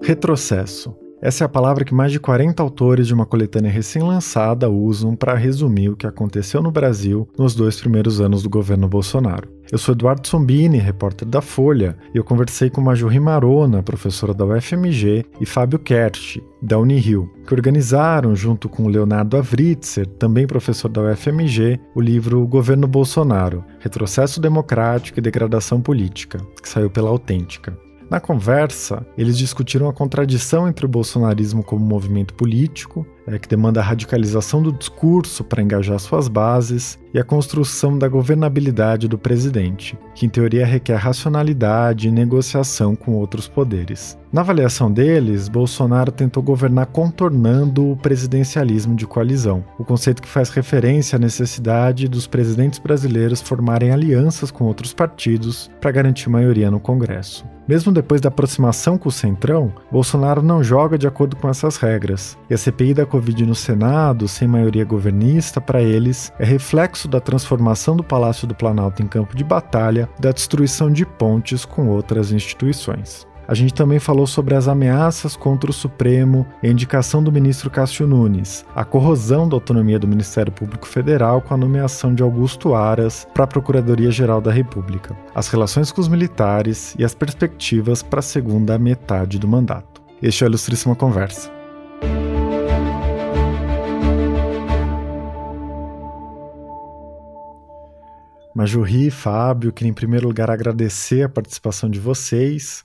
Retrocesso. Essa é a palavra que mais de 40 autores de uma coletânea recém-lançada usam para resumir o que aconteceu no Brasil nos dois primeiros anos do governo Bolsonaro. Eu sou Eduardo Sombini, repórter da Folha, e eu conversei com Majorri Marona, professora da UFMG, e Fábio Kersh, da Unirio, que organizaram, junto com Leonardo Avritzer, também professor da UFMG, o livro Governo Bolsonaro: Retrocesso Democrático e Degradação Política, que saiu pela Autêntica. Na conversa, eles discutiram a contradição entre o bolsonarismo como movimento político é, que demanda a radicalização do discurso para engajar suas bases, e a construção da governabilidade do presidente, que em teoria requer racionalidade e negociação com outros poderes. Na avaliação deles, Bolsonaro tentou governar contornando o presidencialismo de coalizão, o conceito que faz referência à necessidade dos presidentes brasileiros formarem alianças com outros partidos para garantir maioria no Congresso. Mesmo depois da aproximação com o Centrão, Bolsonaro não joga de acordo com essas regras, e a CPI da Covid no Senado, sem maioria governista, para eles, é reflexo da transformação do Palácio do Planalto em campo de batalha, da destruição de pontes com outras instituições. A gente também falou sobre as ameaças contra o Supremo a indicação do ministro Cássio Nunes, a corrosão da autonomia do Ministério Público Federal com a nomeação de Augusto Aras para a Procuradoria-Geral da República, as relações com os militares e as perspectivas para a segunda metade do mandato. Este é o Ilustríssima Conversa. Majurri, Fábio, queria em primeiro lugar agradecer a participação de vocês.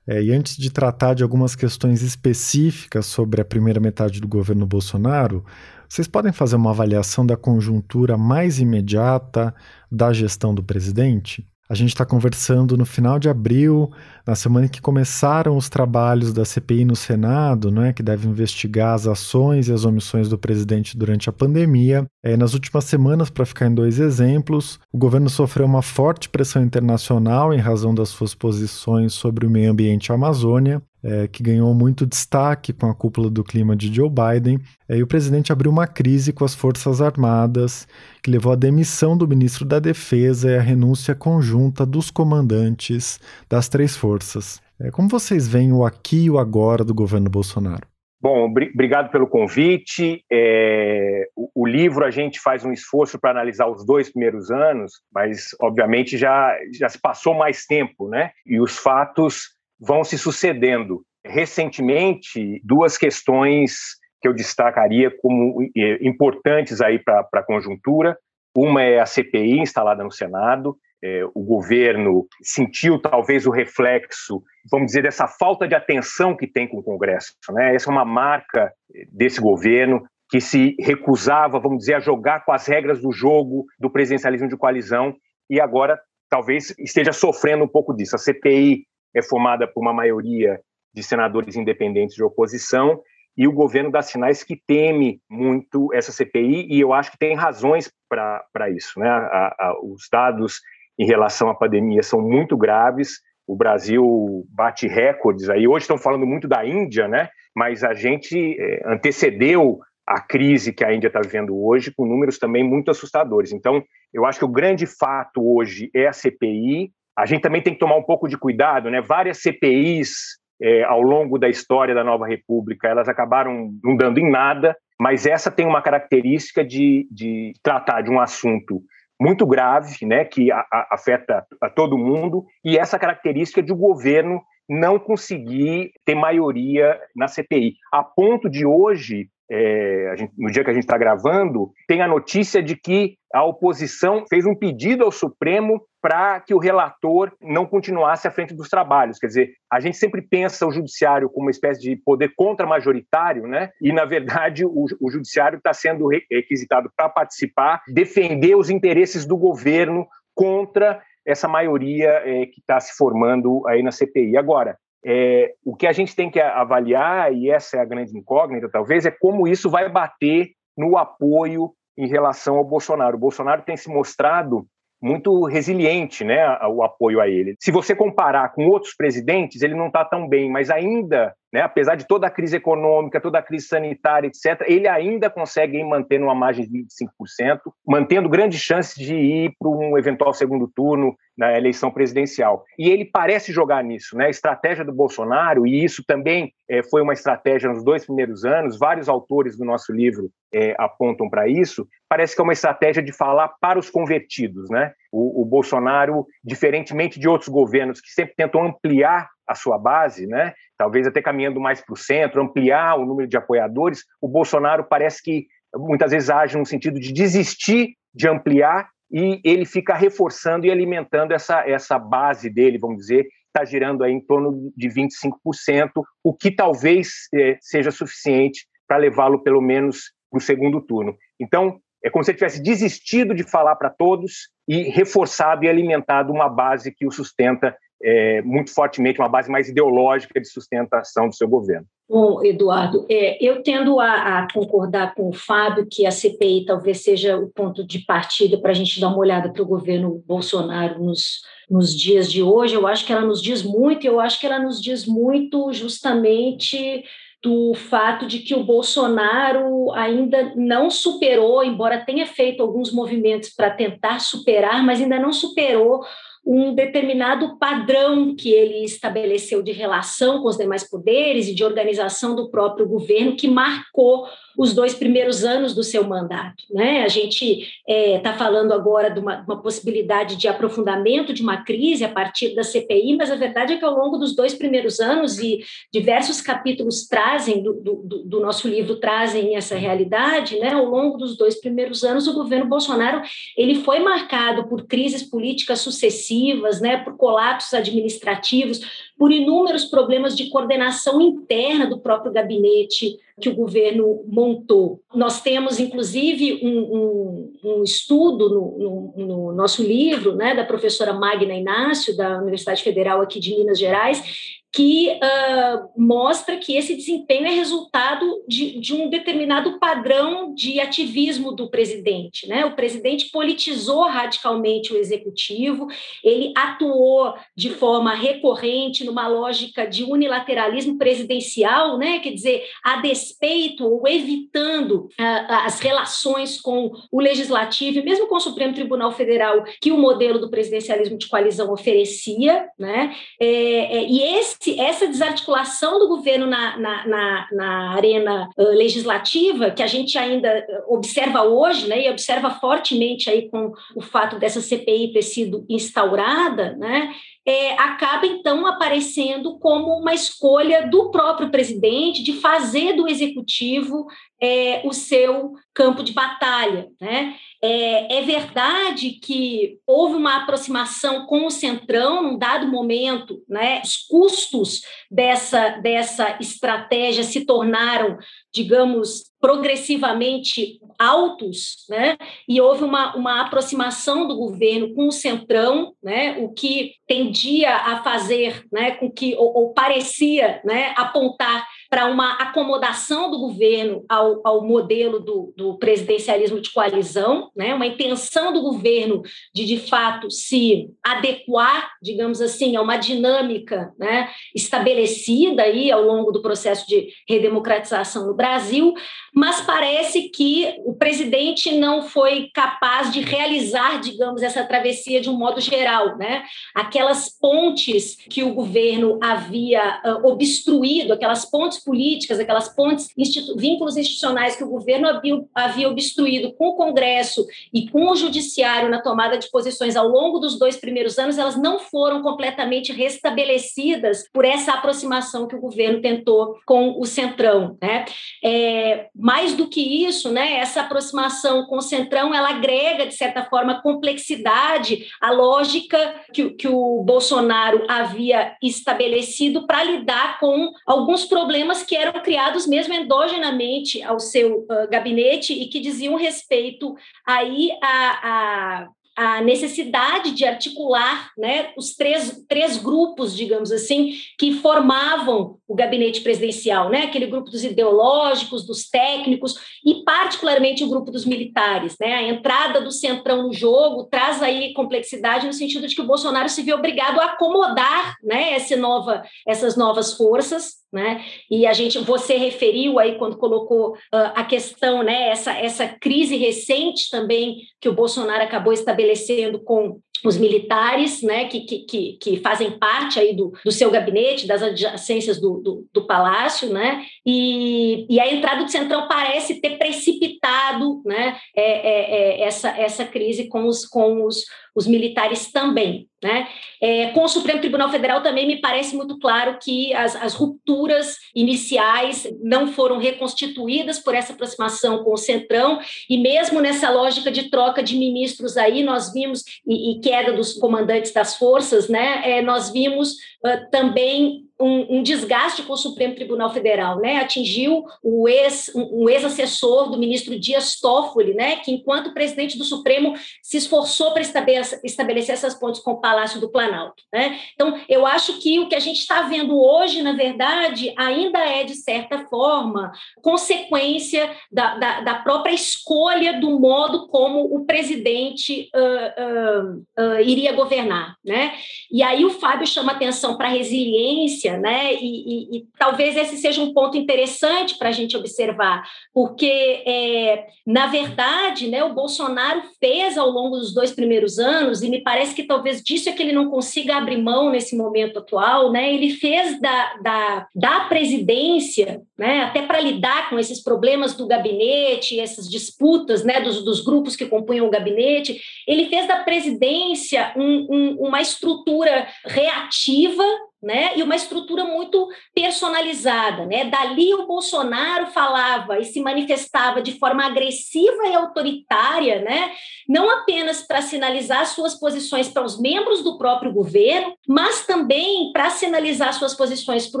É, e antes de tratar de algumas questões específicas sobre a primeira metade do governo Bolsonaro, vocês podem fazer uma avaliação da conjuntura mais imediata da gestão do presidente? A gente está conversando no final de abril, na semana em que começaram os trabalhos da CPI no Senado, né, que deve investigar as ações e as omissões do presidente durante a pandemia. É, nas últimas semanas, para ficar em dois exemplos, o governo sofreu uma forte pressão internacional em razão das suas posições sobre o meio ambiente Amazônia é, que ganhou muito destaque com a cúpula do clima de Joe Biden, é, e o presidente abriu uma crise com as Forças Armadas, que levou à demissão do ministro da Defesa e à renúncia conjunta dos comandantes das três forças. É, como vocês veem o aqui e o agora do governo Bolsonaro? Bom, obrigado pelo convite. É, o, o, livro a gente faz um esforço para analisar os dois primeiros anos, mas obviamente já, já se passou mais tempo, né? E os fatos vão se sucedendo. Recentemente, duas questões que eu destacaria como eh, importantes aí para a conjuntura. Uma é a CPI instalada no Senado. É, o governo sentiu talvez o reflexo, vamos dizer, dessa falta de atenção que tem com o Congresso. Né? Essa é uma marca desse governo que se recusava, vamos dizer, a jogar com as regras do jogo do presidencialismo de coalizão e agora talvez esteja sofrendo um pouco disso. A CPI é formada por uma maioria de senadores independentes de oposição e o governo dá sinais que teme muito essa CPI e eu acho que tem razões para isso. Né? A, a, os dados em relação à pandemia são muito graves. O Brasil bate recordes aí. Hoje estão falando muito da Índia, né? Mas a gente é, antecedeu a crise que a Índia está vivendo hoje com números também muito assustadores. Então, eu acho que o grande fato hoje é a CPI a gente também tem que tomar um pouco de cuidado, né? Várias CPIs é, ao longo da história da Nova República, elas acabaram não dando em nada, mas essa tem uma característica de, de tratar de um assunto muito grave, né, que a, a, afeta a todo mundo, e essa característica de o governo não conseguir ter maioria na CPI, a ponto de hoje é, gente, no dia que a gente está gravando, tem a notícia de que a oposição fez um pedido ao Supremo para que o relator não continuasse à frente dos trabalhos. Quer dizer, a gente sempre pensa o judiciário como uma espécie de poder contra-majoritário, né? E, na verdade, o, o judiciário está sendo requisitado para participar, defender os interesses do governo contra essa maioria é, que está se formando aí na CPI. Agora, é, o que a gente tem que avaliar, e essa é a grande incógnita, talvez, é como isso vai bater no apoio em relação ao Bolsonaro. O Bolsonaro tem se mostrado muito resiliente, né, o apoio a ele. Se você comparar com outros presidentes, ele não está tão bem, mas ainda, né, apesar de toda a crise econômica, toda a crise sanitária, etc., ele ainda consegue manter uma margem de 25%, mantendo grandes chances de ir para um eventual segundo turno na eleição presidencial. E ele parece jogar nisso, né? A estratégia do Bolsonaro, e isso também é, foi uma estratégia nos dois primeiros anos, vários autores do nosso livro é, apontam para isso, parece que é uma estratégia de falar para os convertidos, né? O, o, Bolsonaro, diferentemente de outros governos que sempre tentam ampliar a sua base, né? Talvez até caminhando mais para o centro, ampliar o número de apoiadores, o Bolsonaro parece que muitas vezes age no sentido de desistir de ampliar e ele fica reforçando e alimentando essa, essa base dele, vamos dizer, está girando aí em torno de 25%, o que talvez é, seja suficiente para levá-lo pelo menos para o segundo turno. Então, é como se ele tivesse desistido de falar para todos e reforçado e alimentado uma base que o sustenta é, muito fortemente, uma base mais ideológica de sustentação do seu governo. Bom, Eduardo, é, eu tendo a, a, concordar com o Fábio que a CPI talvez seja o ponto de partida para a gente dar uma olhada para o governo Bolsonaro nos, nos dias de hoje. Eu acho que ela nos diz muito, eu acho que ela nos diz muito justamente do fato de que o Bolsonaro ainda não superou, embora tenha feito alguns movimentos para tentar superar, mas ainda não superou um determinado padrão que ele estabeleceu de relação com os demais poderes e de organização do próprio governo que marcou os dois primeiros anos do seu mandato. Né? A gente está é, tá falando agora de uma, uma, possibilidade de aprofundamento de uma crise a partir da CPI, mas a verdade é que ao longo dos dois primeiros anos, e diversos capítulos trazem, do, do, do nosso livro trazem essa realidade, né? ao longo dos dois primeiros anos, o governo Bolsonaro ele foi marcado por crises políticas sucessivas, né? por colapsos administrativos, por inúmeros problemas de coordenação interna do próprio gabinete que o governo montou. Nós temos, inclusive, um, um, um estudo no, no, no, nosso livro, né, da professora Magna Inácio, da Universidade Federal aqui de Minas Gerais, que uh, mostra que esse desempenho é resultado de, de, um determinado padrão de ativismo do presidente. Né? O presidente politizou radicalmente o executivo, ele atuou de forma recorrente numa lógica de unilateralismo presidencial, né? quer dizer, a despeito ou evitando uh, as relações com o legislativo e mesmo com o Supremo Tribunal Federal que o modelo do presidencialismo de coalizão oferecia. Né? É, é, e esse esse, essa desarticulação do governo na, na, na, na arena uh, legislativa, que a gente ainda observa hoje, né, e observa fortemente aí com o fato dessa CPI ter sido instaurada, né, é, acaba então aparecendo como uma escolha do próprio presidente de fazer do executivo é, o seu campo de batalha. Né? É, é, verdade que houve uma aproximação com o Centrão num dado momento, né? os custos dessa, dessa estratégia se tornaram, digamos, progressivamente altos, né? E houve uma, uma aproximação do governo com o centrão, né? O que tendia a fazer, né? Com que ou, ou parecia, né? Apontar para uma acomodação do governo ao, ao modelo do, do, presidencialismo de coalizão, né? uma intenção do governo de, de fato, se adequar, digamos assim, a uma dinâmica né? estabelecida aí ao longo do processo de redemocratização no Brasil, mas parece que o presidente não foi capaz de realizar, digamos, essa travessia de um modo geral. Né? Aquelas pontes que o governo havia uh, obstruído, aquelas pontes políticas, aquelas pontes, institu vínculos institucionais que o governo havia, obstruído com o Congresso e com o Judiciário na tomada de posições ao longo dos dois primeiros anos, elas não foram completamente restabelecidas por essa aproximação que o governo tentou com o Centrão. Né? É, mais do que isso, né, essa aproximação com o Centrão, ela agrega, de certa forma, complexidade à lógica que, que o Bolsonaro havia estabelecido para lidar com alguns problemas que eram criados mesmo endogenamente ao seu uh, gabinete e que diziam respeito aí a, a a necessidade de articular né, os três, três grupos, digamos assim, que formavam o gabinete presidencial, né? aquele grupo dos ideológicos, dos técnicos e particularmente o grupo dos militares. Né? A entrada do Centrão no jogo traz aí complexidade no sentido de que o Bolsonaro se viu obrigado a acomodar né, essa nova, essas novas forças né? E a gente, você referiu aí quando colocou uh, a questão, né? Essa, essa crise recente também que o Bolsonaro acabou estabelecendo com os militares, né, que, que, que, fazem parte aí do, do seu gabinete, das adjacências do, do, do palácio, né, e, e a entrada do Centrão parece ter precipitado, né, é, é, é essa, essa crise com os, com os, os militares também. Né? É, com o Supremo Tribunal Federal também me parece muito claro que as, as, rupturas iniciais não foram reconstituídas por essa aproximação com o Centrão, e mesmo nessa lógica de troca de ministros aí, nós vimos, e, e queda dos comandantes das forças, né? É, nós vimos uh, também um, um, desgaste com o Supremo Tribunal Federal, né? Atingiu o ex, um, um ex-assessor do ministro Dias Toffoli, né? Que enquanto presidente do Supremo se esforçou para estabelecer, estabelecer essas pontes com o Palácio do Planalto, né? Então, eu acho que o que a gente está vendo hoje, na verdade, ainda é de certa forma consequência da, da, da própria escolha do modo como o presidente uh, uh, uh, iria governar, né? E aí o Fábio chama atenção para a resiliência né? E, e, e, talvez esse seja um ponto interessante para a gente observar, porque, é, na verdade, né, o Bolsonaro fez ao longo dos dois primeiros anos, e me parece que talvez disso é que ele não consiga abrir mão nesse momento atual, né? Ele fez da, da, da presidência, né, até para lidar com esses problemas do gabinete, essas disputas né, dos, dos grupos que compunham o gabinete, ele fez da presidência um, um, uma estrutura reativa né? E uma estrutura muito personalizada, né? Dali o Bolsonaro falava e se manifestava de forma agressiva e autoritária, né? Não apenas para sinalizar suas posições para os membros do próprio governo, mas também para sinalizar suas posições para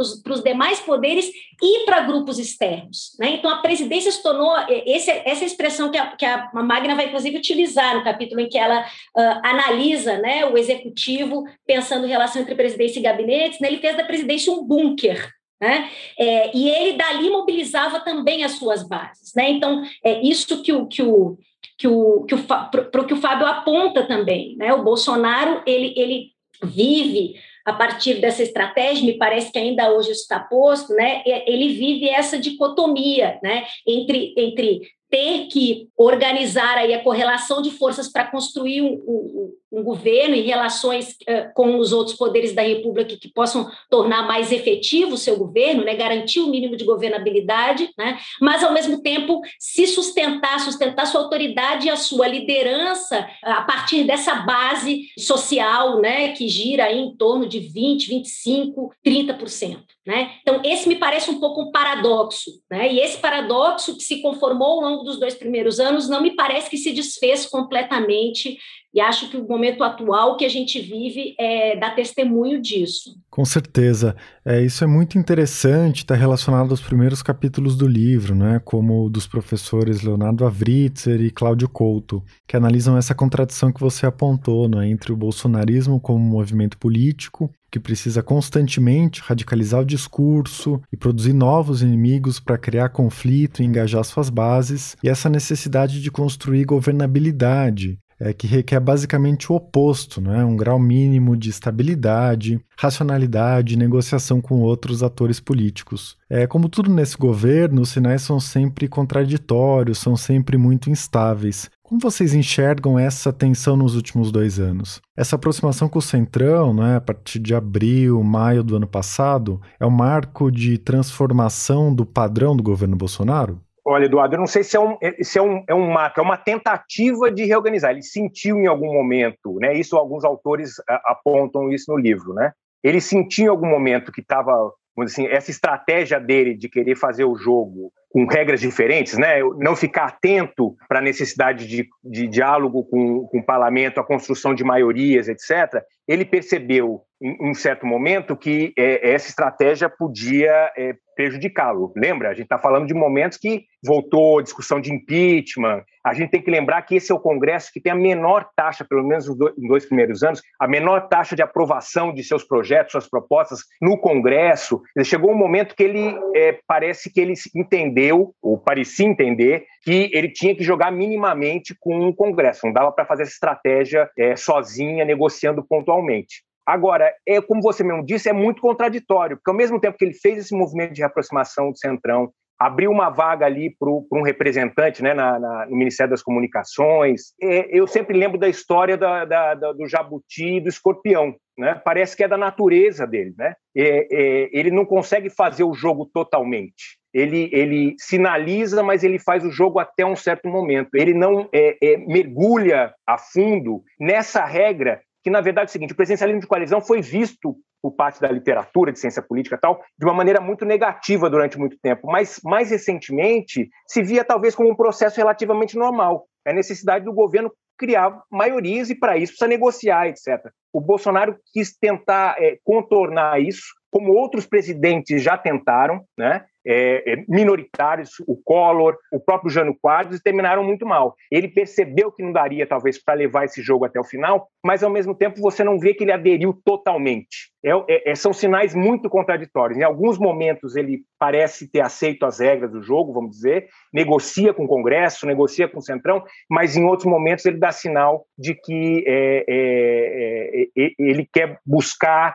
os, demais poderes e para grupos externos, né? Então a presidência se tornou esse, essa expressão que a, que a Magna vai inclusive utilizar no capítulo em que ela uh, analisa, né? O executivo pensando em relação entre presidência e gabinete né? ele fez da presidência um bunker. Né? É, e ele dali mobilizava também as suas bases. Né? Então, é isso que o, que o, que o, que o, pro, que o Fábio aponta também. Né? O Bolsonaro ele, ele vive a partir dessa estratégia, me parece que ainda hoje está posto, né? Ele vive essa dicotomia, né? Entre, entre ter que organizar aí a correlação de forças para construir um, um, um, governo e relações uh, com os outros poderes da República que, possam tornar mais efetivo o seu governo, né, garantir o mínimo de governabilidade, né, mas, ao mesmo tempo, se sustentar, sustentar sua autoridade e a sua liderança a partir dessa base social né, que gira em torno de 20%, 25%, 30%. Né? Então, esse me parece um pouco um paradoxo, né? e esse paradoxo que se conformou ao longo dos dois primeiros anos não me parece que se desfez completamente, e acho que o momento atual que a gente vive é, dá testemunho disso. Com certeza. É, isso é muito interessante, está relacionado aos primeiros capítulos do livro, né? como dos professores Leonardo Avritzer e Cláudio Couto, que analisam essa contradição que você apontou né? entre o bolsonarismo como movimento político que precisa constantemente radicalizar o discurso e produzir novos inimigos para criar conflito e engajar suas bases, e essa necessidade de construir governabilidade, é, que requer basicamente o oposto, né? um grau mínimo de estabilidade, racionalidade negociação com outros atores políticos. É, como tudo nesse governo, os sinais são sempre contraditórios, são sempre muito instáveis. Como vocês enxergam essa tensão nos últimos dois anos? Essa aproximação com o Centrão, né, a partir de abril, maio do ano passado, é um marco de transformação do padrão do governo Bolsonaro? Olha, Eduardo, eu não sei se é um, se é um, é um marco, é uma tentativa de reorganizar. Ele sentiu em algum momento, né? Isso alguns autores apontam isso no livro, né? Ele sentiu em algum momento que estava, assim, essa estratégia dele de querer fazer o jogo com regras diferentes, né? não ficar atento para a necessidade de, de diálogo com, com o parlamento, a construção de maiorias, etc., ele percebeu em um certo momento que é, essa estratégia podia é, prejudicá-lo. Lembra? A gente está falando de momentos que voltou discussão de impeachment. A gente tem que lembrar que esse é o Congresso que tem a menor taxa, pelo menos nos dois primeiros anos, a menor taxa de aprovação de seus projetos, suas propostas no Congresso. Chegou um momento que ele é, parece que ele entendeu, ou parecia entender, que ele tinha que jogar minimamente com o Congresso. Não dava para fazer essa estratégia é, sozinha, negociando pontualmente. Agora, é como você mesmo disse, é muito contraditório, porque ao mesmo tempo que ele fez esse movimento de reaproximação do Centrão, abriu uma vaga ali para um representante né, na, na, no Ministério das Comunicações. É, eu sempre lembro da história da, da, da, do jabuti e do escorpião. Né? Parece que é da natureza dele. Né? É, é, ele não consegue fazer o jogo totalmente. Ele, ele, sinaliza, mas ele faz o jogo até um certo momento. Ele não é, é, mergulha a fundo nessa regra que, na verdade, é o seguinte: o presidencialismo de coalizão foi visto por parte da literatura de ciência política tal, de uma maneira muito negativa durante muito tempo, mas mais recentemente se via talvez como um processo relativamente normal. É a necessidade do governo criar maiorias e para isso precisa negociar, etc. O Bolsonaro quis tentar é, contornar isso, como outros presidentes já tentaram, né? É, é, minoritários, o Collor, o próprio Jânio Quadros, terminaram muito mal. Ele percebeu que não daria, talvez, para levar esse jogo até o final, mas, ao mesmo tempo, você não vê que ele aderiu totalmente. É, é, é, são sinais muito contraditórios. Em alguns momentos, ele parece ter aceito as regras do jogo, vamos dizer, negocia com o Congresso, negocia com o Centrão, mas, em outros momentos, ele dá sinal de que é, ele quer buscar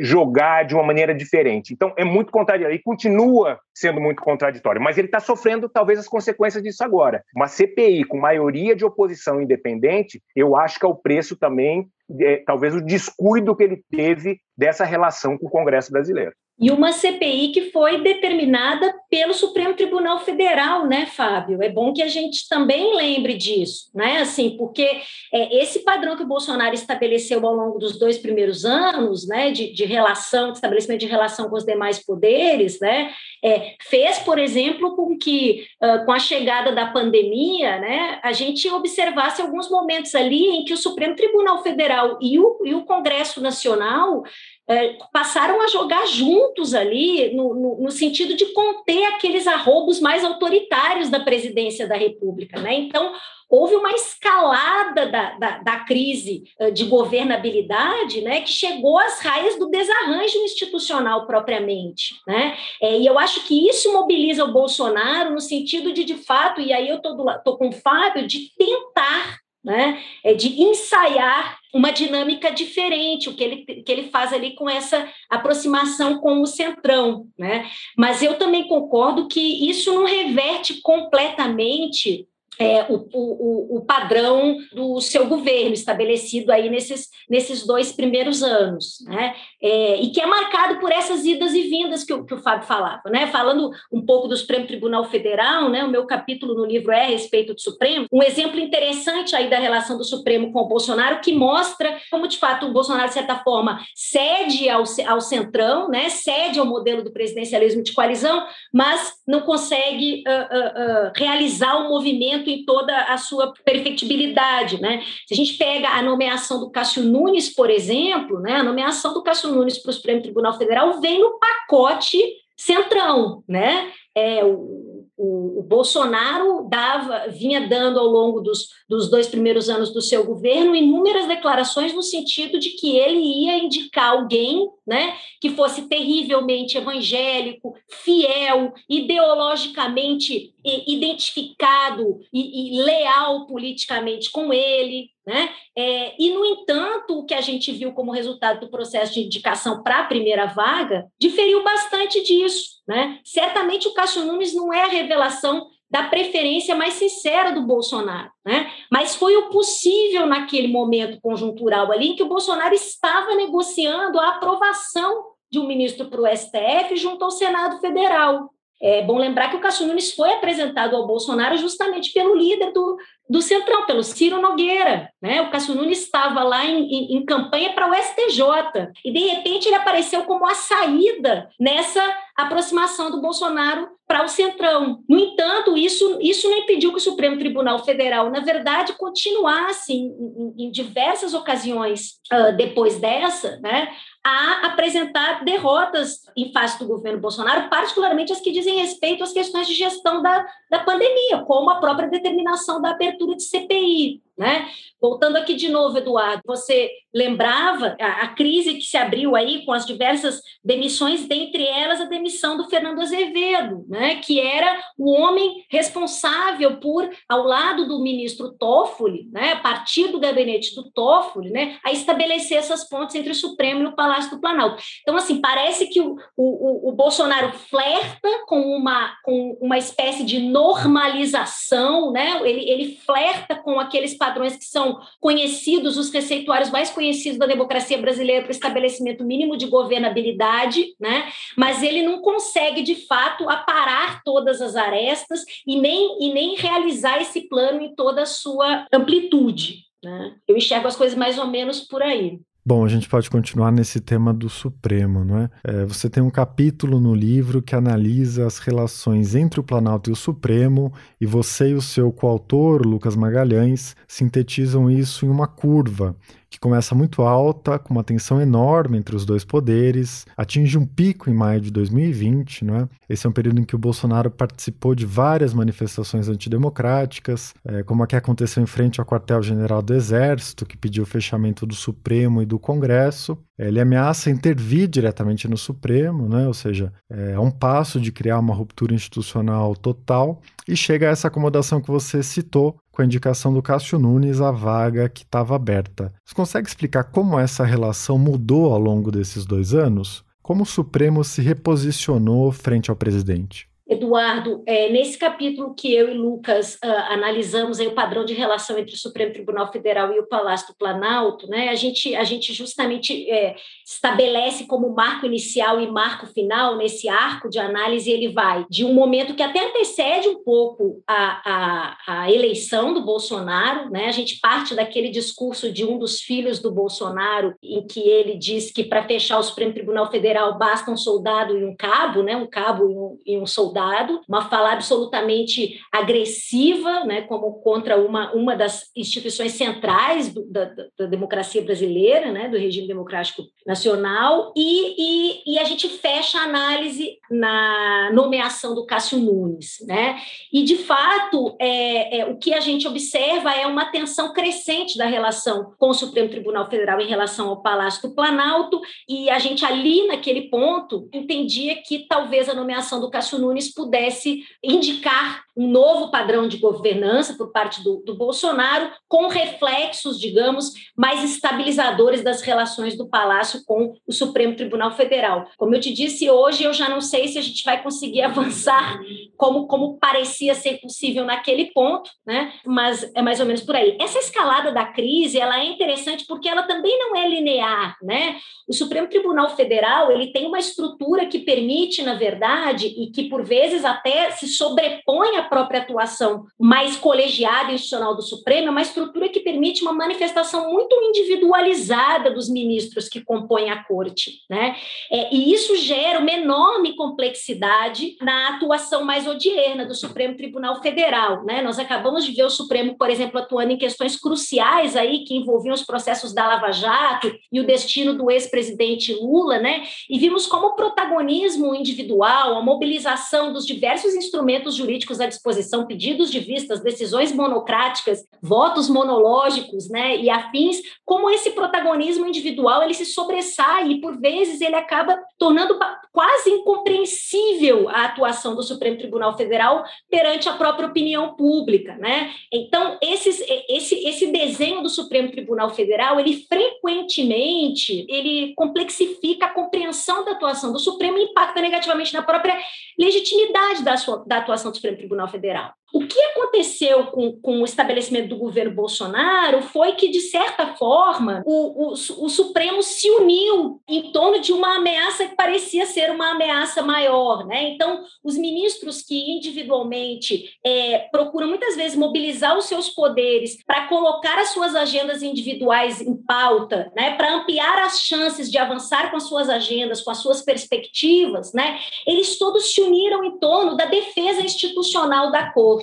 jogar de uma maneira diferente. Então, é muito contraditório. E continua sendo muito contraditório, mas ele está sofrendo talvez as consequências disso agora. Uma CPI com maioria de oposição independente, eu acho que é o preço também, é, talvez o descuido que ele teve dessa relação com o Congresso brasileiro e uma CPI que foi determinada pelo Supremo Tribunal Federal, né, Fábio? É bom que a gente também lembre disso, né? Assim, porque é, esse padrão que o Bolsonaro estabeleceu ao longo dos dois primeiros anos, né, de, de relação, de estabelecimento de relação com os demais poderes, né, é, fez, por exemplo, com que, uh, com a chegada da pandemia, né, a gente observasse alguns momentos ali em que o Supremo Tribunal Federal e o, e o Congresso Nacional é, passaram a jogar juntos ali, no, no, no, sentido de conter aqueles arrobos mais autoritários da presidência da República. Né? Então, houve uma escalada da, da, da, crise de governabilidade né, que chegou às raias do desarranjo institucional propriamente. Né? É, e eu acho que isso mobiliza o Bolsonaro no sentido de, de fato, e aí eu estou com o Fábio, de tentar né? É de ensaiar uma dinâmica diferente, o que ele, que ele faz ali com essa aproximação com o centrão, né? Mas eu também concordo que isso não reverte completamente é, o, o, o, padrão do seu governo estabelecido aí nesses, nesses dois primeiros anos, né? É, e que é marcado por essas idas e vindas que o, que o Fábio falava, né? Falando um pouco do Supremo Tribunal Federal, né? O meu capítulo no livro é a respeito do Supremo, um exemplo interessante aí da relação do Supremo com o Bolsonaro que mostra como de fato o Bolsonaro de certa forma cede ao, ao centrão, né? Cede ao modelo do presidencialismo de coalizão, mas não consegue uh, uh, uh, realizar o movimento em toda a sua perfectibilidade, né? Se a gente pega a nomeação do Cássio Nunes, por exemplo, né? A nomeação do Cássio Nunes para o Supremo Tribunal Federal vem no pacote centrão, né? É, o, o, o, Bolsonaro dava, vinha dando ao longo dos, dos dois primeiros anos do seu governo inúmeras declarações no sentido de que ele ia indicar alguém né, que fosse terrivelmente evangélico, fiel, ideologicamente identificado e, e leal politicamente com ele. Né? É, e, no entanto, o que a gente viu como resultado do processo de indicação para a primeira vaga diferiu bastante disso. Né? Certamente o Cássio Nunes não é a revelação da preferência mais sincera do Bolsonaro, né? Mas foi o possível naquele momento conjuntural ali em que o Bolsonaro estava negociando a aprovação de um ministro para o STF junto ao Senado Federal. É bom lembrar que o Cássio Nunes foi apresentado ao Bolsonaro justamente pelo líder do, do Centrão, pelo Ciro Nogueira. Né? O Cássio Nunes estava lá em, em, em campanha para o STJ. E, de repente, ele apareceu como a saída nessa aproximação do Bolsonaro para o Centrão. No entanto, isso, isso não impediu que o Supremo Tribunal Federal, na verdade, continuasse em, em, diversas ocasiões uh, depois dessa, né, a apresentar derrotas em face do governo Bolsonaro, particularmente as que dizem respeito às questões de gestão da, da pandemia, como a própria determinação da abertura de CPI. Né? Voltando aqui de novo, Eduardo, você lembrava a, a, crise que se abriu aí com as diversas demissões, dentre elas a demissão do Fernando Azevedo, né, que era o homem responsável por, ao lado do ministro Toffoli, né, a partir do gabinete do Toffoli, né, a estabelecer essas pontes entre o Supremo e o Palácio do Planalto. Então, assim, parece que o, o, o Bolsonaro flerta com uma, com uma espécie de normalização, né, ele, ele flerta com aqueles padrões que são conhecidos, os receituários mais conhecidos da democracia brasileira para o estabelecimento mínimo de governabilidade, né? mas ele não consegue, de fato, aparar todas as arestas e nem, e nem realizar esse plano em toda a sua amplitude. Né? Eu enxergo as coisas mais ou menos por aí. Bom, a gente pode continuar nesse tema do Supremo, não é? é? Você tem um capítulo no livro que analisa as relações entre o Planalto e o Supremo, e você e o seu coautor, Lucas Magalhães, sintetizam isso em uma curva que começa muito alta, com uma tensão enorme entre os dois poderes, atinge um pico em maio de 2020, não é? Esse é um período em que o Bolsonaro participou de várias manifestações antidemocráticas, é, como a que aconteceu em frente ao quartel-general do Exército, que pediu o fechamento do Supremo e do Congresso. Ele ameaça intervir diretamente no Supremo, né? ou seja, é um passo de criar uma ruptura institucional total, e chega a essa acomodação que você citou, com a indicação do Cássio Nunes à vaga que estava aberta. Você consegue explicar como essa relação mudou ao longo desses dois anos? Como o Supremo se reposicionou frente ao presidente? Eduardo, é, nesse capítulo que eu e Lucas uh, analisamos aí o padrão de relação entre o Supremo Tribunal Federal e o Palácio do Planalto, né, a, gente, a gente justamente é, estabelece como marco inicial e marco final, nesse arco de análise, ele vai de um momento que até antecede um pouco a, a, a eleição do Bolsonaro, né, a gente parte daquele discurso de um dos filhos do Bolsonaro, em que ele diz que para fechar o Supremo Tribunal Federal basta um soldado e um cabo, né, um cabo e um, e um soldado uma fala absolutamente agressiva, né, como contra uma, uma das instituições centrais do, da, da, democracia brasileira, né, do regime democrático nacional, e, e, e, a gente fecha a análise na nomeação do Cássio Nunes. Né? E, de fato, é, é, o que a gente observa é uma tensão crescente da relação com o Supremo Tribunal Federal em relação ao Palácio do Planalto, e a gente ali, naquele ponto, entendia que talvez a nomeação do Cássio Nunes pudesse indicar um novo padrão de governança por parte do, do Bolsonaro, com reflexos, digamos, mais estabilizadores das relações do Palácio com o Supremo Tribunal Federal. Como eu te disse hoje, eu já não sei se a gente vai conseguir avançar como, como parecia ser possível naquele ponto, né? mas é mais ou menos por aí. Essa escalada da crise ela é interessante porque ela também não é linear. Né? O Supremo Tribunal Federal ele tem uma estrutura que permite, na verdade, e que por vezes até se sobrepõe à própria atuação mais colegiada e institucional do Supremo, é uma estrutura que permite uma manifestação muito individualizada dos ministros que compõem a corte. Né? É, e isso gera uma enorme complexidade na atuação mais odierna do Supremo Tribunal Federal. Né? Nós acabamos de ver o Supremo, por exemplo, atuando em questões cruciais aí que envolviam os processos da Lava Jato e o destino do ex-presidente Lula, né? e vimos como o protagonismo individual, a mobilização dos diversos instrumentos jurídicos à disposição, pedidos de vistas, decisões monocráticas, votos monológicos, né, e afins, como esse protagonismo individual ele se sobressai e por vezes ele acaba tornando quase incompreensível a atuação do Supremo Tribunal Federal perante a própria opinião pública, né? Então esses, esse esse desenho do Supremo Tribunal Federal ele frequentemente ele complexifica a compreensão da atuação do Supremo impacta negativamente na própria legitimidade da, sua, da atuação do Supremo Tribunal Federal. O que aconteceu com, com o estabelecimento do governo Bolsonaro foi que, de certa forma, o, o, o, Supremo se uniu em torno de uma ameaça que parecia ser uma ameaça maior. Né? Então, os ministros que individualmente é, procuram muitas vezes mobilizar os seus poderes para colocar as suas agendas individuais em pauta, né? para ampliar as chances de avançar com as suas agendas, com as suas perspectivas, né? eles todos se uniram em torno da defesa institucional da Corte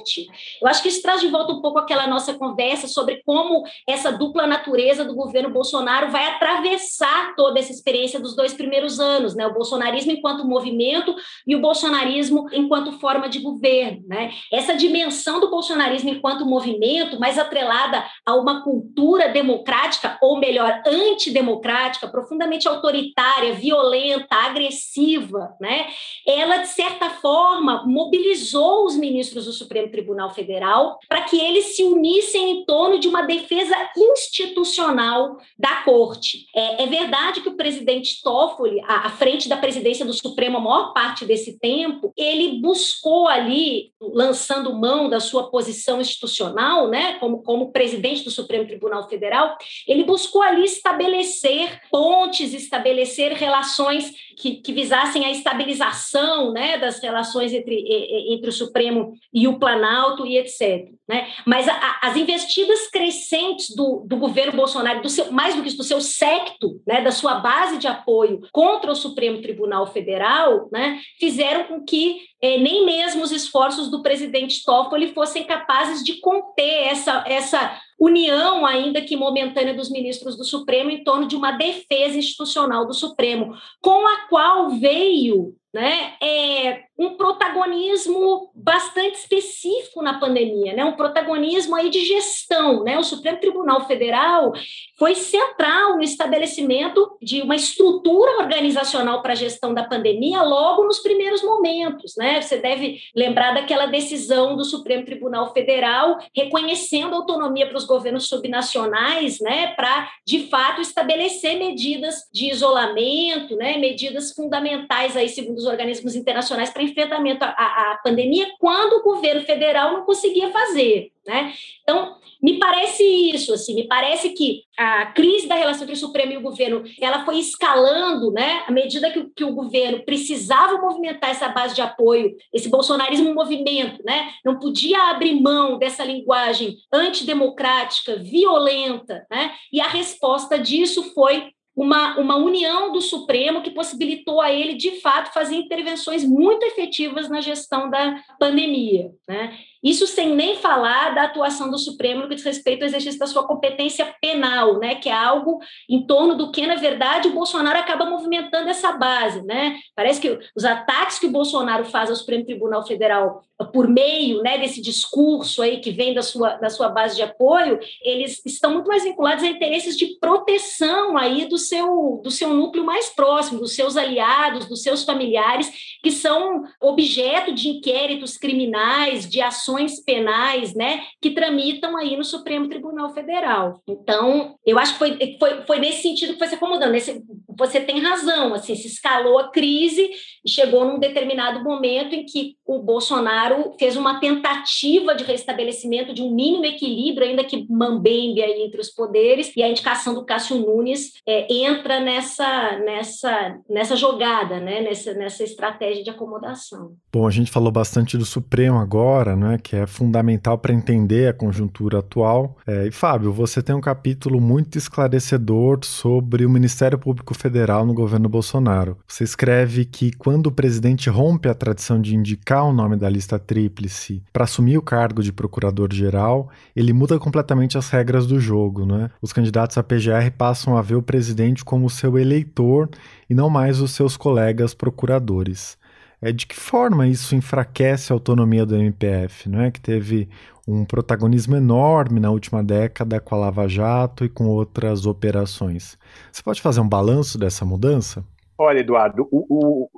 Eu acho que isso traz de volta um pouco aquela nossa conversa sobre como essa dupla natureza do governo Bolsonaro vai atravessar toda essa experiência dos dois primeiros anos, né? O bolsonarismo enquanto movimento e o bolsonarismo enquanto forma de governo, né? Essa dimensão do bolsonarismo enquanto movimento, mais atrelada a uma cultura democrática, ou melhor, antidemocrática, profundamente autoritária, violenta, agressiva, né? Ela, de certa forma, mobilizou os ministros do Supremo Tribunal Federal para que eles se unissem em torno de uma defesa institucional da Corte. É, é verdade que o presidente Toffoli, à, à frente da presidência do Supremo a maior parte desse tempo, ele buscou ali, lançando mão da sua posição institucional, né, como, como presidente do Supremo Tribunal Federal, ele buscou ali estabelecer pontes, estabelecer relações que, que visassem a estabilização né, das relações entre, entre o Supremo e o Planalto e etc. Né? Mas a, as investidas crescentes do, do governo Bolsonaro, do seu, mais do que isso, do seu secto, né, da sua base de apoio contra o Supremo Tribunal Federal, né, fizeram com que eh, nem mesmo os esforços do presidente Toffoli fossem capazes de conter essa, essa união, ainda que momentânea, dos ministros do Supremo em torno de uma defesa institucional do Supremo, com a qual veio né, é, um protagonismo bastante específico na pandemia, né, um protagonismo aí de gestão. Né? O Supremo Tribunal Federal foi central no estabelecimento de uma estrutura organizacional para a gestão da pandemia logo nos primeiros momentos. Né? Você deve lembrar daquela decisão do Supremo Tribunal Federal reconhecendo autonomia para os governos subnacionais né, para, de fato, estabelecer medidas de isolamento, né, medidas fundamentais, aí, segundo os organismos internacionais, para enfrentamento à, à pandemia, quando o governo federal não conseguia fazer. Né? Então, me parece isso, assim, me parece que a crise da relação entre o Supremo e o governo, ela foi escalando, né, à medida que, que o governo precisava movimentar essa base de apoio, esse bolsonarismo movimento, né, não podia abrir mão dessa linguagem antidemocrática, violenta, né, e a resposta disso foi uma, uma união do Supremo que possibilitou a ele, de fato, fazer intervenções muito efetivas na gestão da pandemia. Né? Isso sem nem falar da atuação do Supremo no que diz respeito ao exercício da sua competência penal, né, que é algo em torno do que, na verdade, o Bolsonaro acaba movimentando essa base. Né? Parece que os ataques que o Bolsonaro faz ao Supremo Tribunal Federal por meio né, desse discurso aí que vem da sua, da sua base de apoio, eles estão muito mais vinculados a interesses de proteção aí do seu, do seu núcleo mais próximo, dos seus aliados, dos seus familiares, que são objeto de inquéritos criminais, de ações ações penais, né, que tramitam aí no Supremo Tribunal Federal. Então, eu acho que foi, foi, foi nesse sentido que foi se acomodando. Nesse, você tem razão, assim, se escalou a crise e chegou num determinado momento em que o Bolsonaro fez uma tentativa de restabelecimento de um mínimo equilíbrio, ainda que mambembe aí entre os poderes, e a indicação do Cássio Nunes é, entra nessa, nessa, nessa jogada, né, nessa, nessa estratégia de acomodação. Bom, a gente falou bastante do Supremo agora, né, que é fundamental para entender a conjuntura atual. É, e Fábio, você tem um capítulo muito esclarecedor sobre o Ministério Público Federal no governo Bolsonaro. Você escreve que quando o presidente rompe a tradição de indicar o nome da lista tríplice para assumir o cargo de procurador-geral, ele muda completamente as regras do jogo. Né? Os candidatos à PGR passam a ver o presidente como seu eleitor e não mais os seus colegas procuradores. É, de que forma isso enfraquece a autonomia do MPF, não é? Que teve um protagonismo enorme na última década com a Lava Jato e com outras operações. Você pode fazer um balanço dessa mudança? Olha, Eduardo, o, o,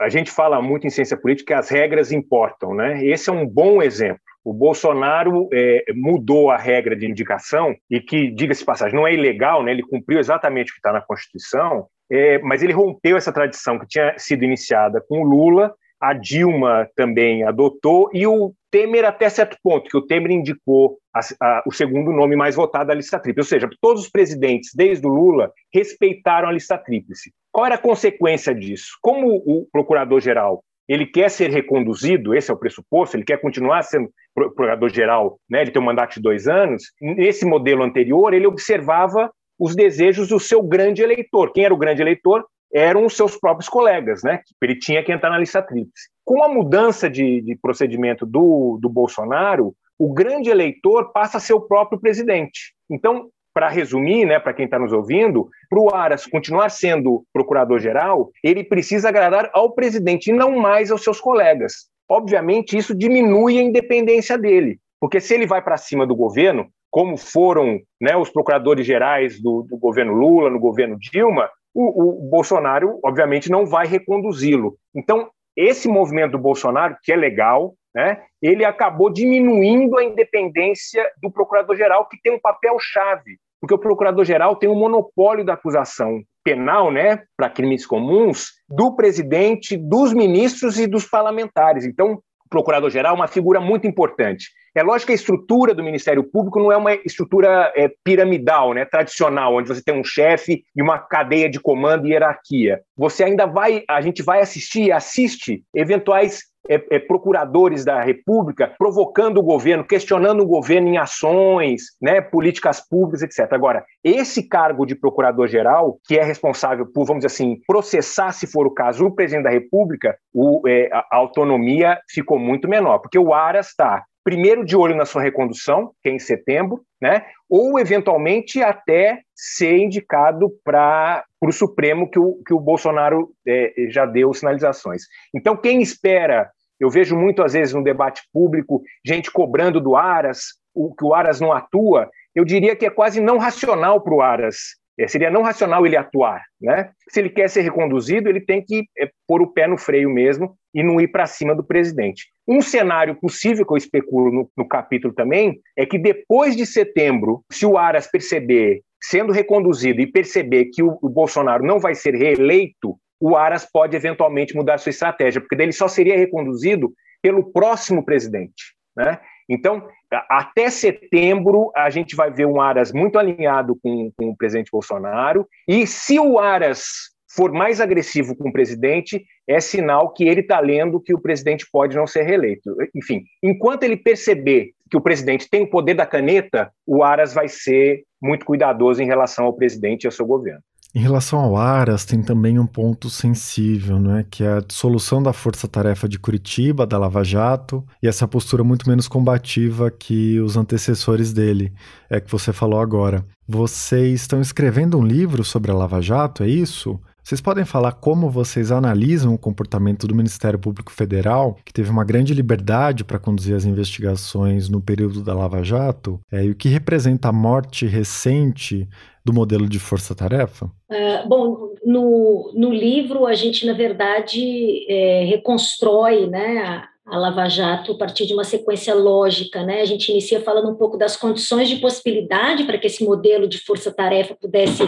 a gente fala muito em ciência política que as regras importam, né? Esse é um bom exemplo. O Bolsonaro é, mudou a regra de indicação e que, diga-se passagem, não é ilegal, né? ele cumpriu exatamente o que está na Constituição, é, mas ele rompeu essa tradição que tinha sido iniciada com o Lula, a Dilma também adotou, e o Temer até certo ponto, que o Temer indicou a, a, o segundo nome mais votado da lista tríplice. Ou seja, todos os presidentes, desde o Lula, respeitaram a lista tríplice. Qual era a consequência disso? Como o procurador-geral ele quer ser reconduzido, esse é o pressuposto, ele quer continuar sendo procurador-geral, né, ele tem um mandato de dois anos, nesse modelo anterior ele observava os desejos do seu grande eleitor. Quem era o grande eleitor? eram os seus próprios colegas, né? Ele tinha que entrar na lista tríplice. Com a mudança de, de procedimento do, do Bolsonaro, o grande eleitor passa a ser o próprio presidente. Então, para resumir, né, para quem está nos ouvindo, para o Aras continuar sendo procurador-geral, ele precisa agradar ao presidente e não mais aos seus colegas. Obviamente, isso diminui a independência dele, porque se ele vai para cima do governo, como foram né, os procuradores gerais do, do, governo Lula, no governo Dilma, o, o Bolsonaro, obviamente, não vai reconduzi-lo. Então, esse movimento do Bolsonaro, que é legal, né, ele acabou diminuindo a independência do procurador-geral, que tem um papel-chave, porque o procurador-geral tem um monopólio da acusação penal, né, para crimes comuns, do presidente, dos ministros e dos parlamentares. Então, o procurador-geral é uma figura muito importante. É lógico que a estrutura do Ministério Público não é uma estrutura é, piramidal, né, tradicional, onde você tem um chefe e uma cadeia de comando e hierarquia. Você ainda vai, a gente vai assistir, assiste eventuais é, é, procuradores da República provocando o governo, questionando o governo em ações, né, políticas públicas, etc. Agora, esse cargo de procurador-geral, que é responsável por, vamos dizer assim, processar, se for o caso, o presidente da República, o, é, a autonomia ficou muito menor, porque o Aras está primeiro de olho na sua recondução, que é em setembro, né? ou eventualmente até ser indicado para o Supremo, que o, que o Bolsonaro é, já deu sinalizações. Então, quem espera, eu vejo muito às vezes no debate público, gente cobrando do Aras, o, que o Aras não atua, eu diria que é quase não racional para o Aras seria não racional ele atuar, né? Se ele quer ser reconduzido, ele tem que é, pôr o pé no freio mesmo e não ir para cima do presidente. Um cenário possível que eu especulo no, no capítulo também é que depois de setembro, se o Aras perceber, sendo reconduzido e perceber que o, o Bolsonaro não vai ser reeleito, o Aras pode eventualmente mudar sua estratégia, porque ele só seria reconduzido pelo próximo presidente. Né? Então, até setembro, a gente vai ver um Aras muito alinhado com, com o presidente Bolsonaro, e se o Aras for mais agressivo com o presidente, é sinal que ele está lendo que o presidente pode não ser reeleito. Enfim, enquanto ele perceber que o presidente tem o poder da caneta, o Aras vai ser muito cuidadoso em relação ao presidente e ao seu governo. Em relação ao Aras, tem também um ponto sensível, né, que é a dissolução da Força-Tarefa de Curitiba, da Lava Jato, e essa postura muito menos combativa que os antecessores dele, é que você falou agora. Vocês estão escrevendo um livro sobre a Lava Jato, é isso? Vocês podem falar como vocês analisam o comportamento do Ministério Público Federal, que teve uma grande liberdade para conduzir as investigações no período da Lava Jato, é, e o que representa a morte recente do modelo de força-tarefa? É, bom, no, no livro a gente, na verdade, é, reconstrói né, a, a Lava Jato a partir de uma sequência lógica. Né? A gente inicia falando um pouco das condições de possibilidade para que esse modelo de força-tarefa pudesse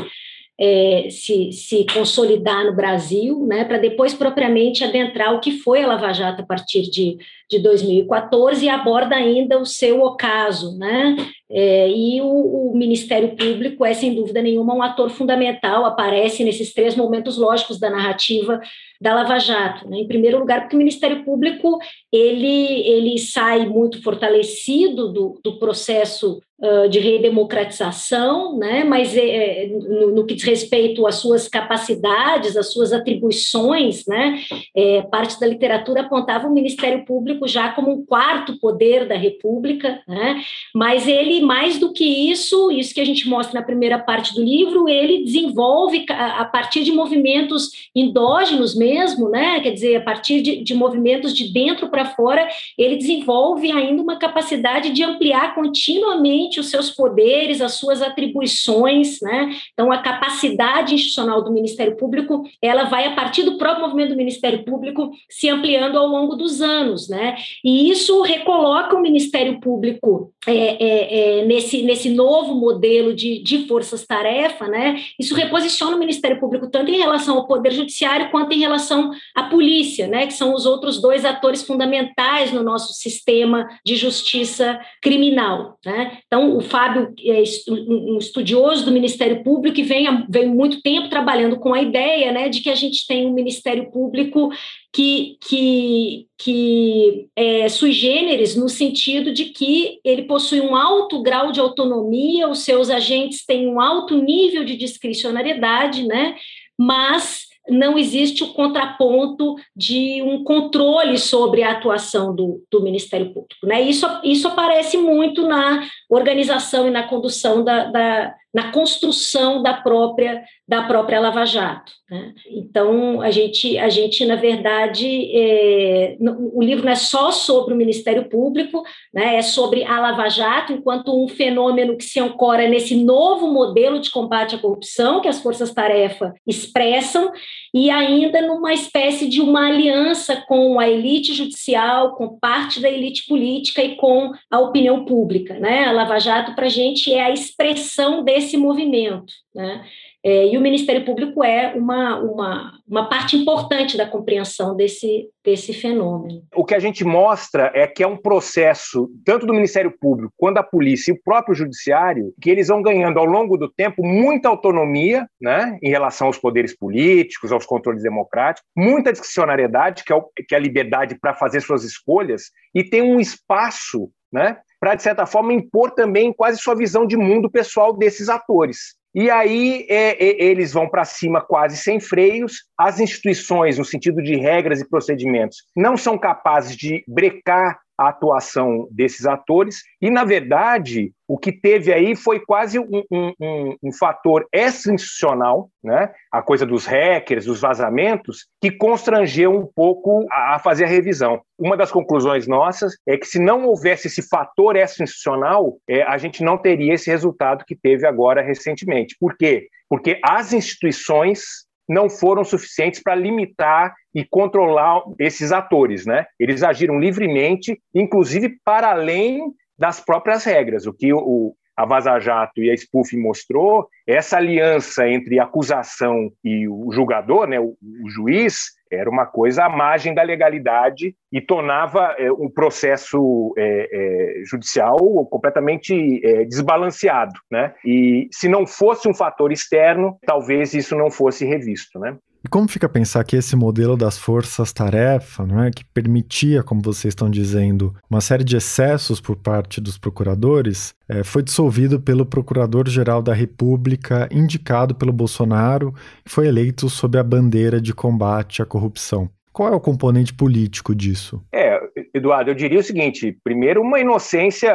é, se, se consolidar no Brasil, né, para depois propriamente adentrar o que foi a Lava Jato a partir de, de 2014 e aborda ainda o seu ocaso, né, é, e o, o, Ministério Público é, sem dúvida nenhuma, um ator fundamental, aparece nesses três momentos lógicos da narrativa da Lava Jato. Né? Em primeiro lugar, porque o Ministério Público ele, ele sai muito fortalecido do, do processo uh, de redemocratização, né? mas é, no, no, que diz respeito às suas capacidades, às suas atribuições, né? É, parte da literatura apontava o Ministério Público já como um quarto poder da República, né? mas ele mais do que isso, isso que a gente mostra na primeira parte do livro, ele desenvolve a partir de movimentos endógenos mesmo, né? Quer dizer, a partir de, de movimentos de dentro para fora, ele desenvolve ainda uma capacidade de ampliar continuamente os seus poderes, as suas atribuições, né? Então, a capacidade institucional do Ministério Público, ela vai a partir do próprio movimento do Ministério Público se ampliando ao longo dos anos, né? E isso recoloca o Ministério Público é, é, é nesse, nesse novo modelo de, de forças-tarefa, né, isso reposiciona o Ministério Público tanto em relação ao Poder Judiciário quanto em relação à polícia, né, que são os outros dois atores fundamentais no nosso sistema de justiça criminal. Né. Então, o Fábio é um estudioso do Ministério Público e vem, vem muito tempo trabalhando com a ideia né, de que a gente tem um Ministério Público que, que, que é sui generis no sentido de que ele possui um alto grau de autonomia, os seus agentes têm um alto nível de discricionariedade, né? mas não existe o contraponto de um controle sobre a atuação do, do Ministério Público. Né? Isso, isso aparece muito na organização e na condução da, da na construção da própria da própria Lava Jato. Né? Então a gente a gente na verdade é, o livro não é só sobre o Ministério Público, né? É sobre a Lava Jato enquanto um fenômeno que se ancora nesse novo modelo de combate à corrupção que as forças-tarefa expressam e ainda numa espécie de uma aliança com a elite judicial, com parte da elite política e com a opinião pública. Né? A Lava Jato, para a gente, é a expressão desse movimento. Né? É, e o Ministério Público é uma, uma, uma parte importante da compreensão desse, desse fenômeno. O que a gente mostra é que é um processo, tanto do Ministério Público quanto da polícia e o próprio Judiciário, que eles vão ganhando ao longo do tempo muita autonomia né, em relação aos poderes políticos, aos controles democráticos, muita discricionariedade, que é, o, que é a liberdade para fazer suas escolhas, e tem um espaço né, para, de certa forma, impor também quase sua visão de mundo pessoal desses atores. E aí é, é, eles vão para cima quase sem freios. As instituições, no sentido de regras e procedimentos, não são capazes de brecar a atuação desses atores. E, na verdade, o que teve aí foi quase um, um, um, um fator extra-institucional, né? a coisa dos hackers, dos vazamentos, que constrangeu um pouco a, a fazer a revisão. Uma das conclusões nossas é que, se não houvesse esse fator extra-institucional, é, a gente não teria esse resultado que teve agora recentemente. Por quê? Porque as instituições não foram suficientes para limitar e controlar esses atores, né? Eles agiram livremente, inclusive para além das próprias regras. O que o, a Vaza Jato e a SPUF mostrou, essa aliança entre acusação e o julgador, né, o, o juiz, era uma coisa à margem da legalidade e tornava é, um processo é, é, judicial completamente é, desbalanceado, né? E se não fosse um fator externo, talvez isso não fosse revisto, né? E como fica a pensar que esse modelo das forças-tarefa, não é, que permitia, como vocês estão dizendo, uma série de excessos por parte dos procuradores, é, foi dissolvido pelo Procurador-Geral da República, indicado pelo Bolsonaro, e foi eleito sob a bandeira de combate à corrupção. Qual é o componente político disso? É, Eduardo, eu diria o seguinte: primeiro, uma inocência.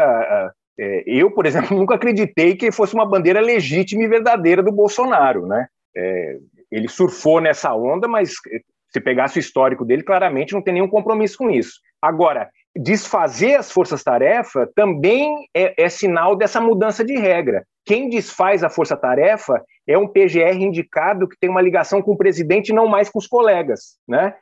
É, eu, por exemplo, nunca acreditei que fosse uma bandeira legítima e verdadeira do Bolsonaro, né? É, ele surfou nessa onda, mas se pegasse o histórico dele, claramente não tem nenhum compromisso com isso. Agora, desfazer as forças-tarefa também é, é, sinal dessa mudança de regra. Quem desfaz a força-tarefa é um PGR indicado que tem uma ligação com o presidente e não mais com os colegas, né?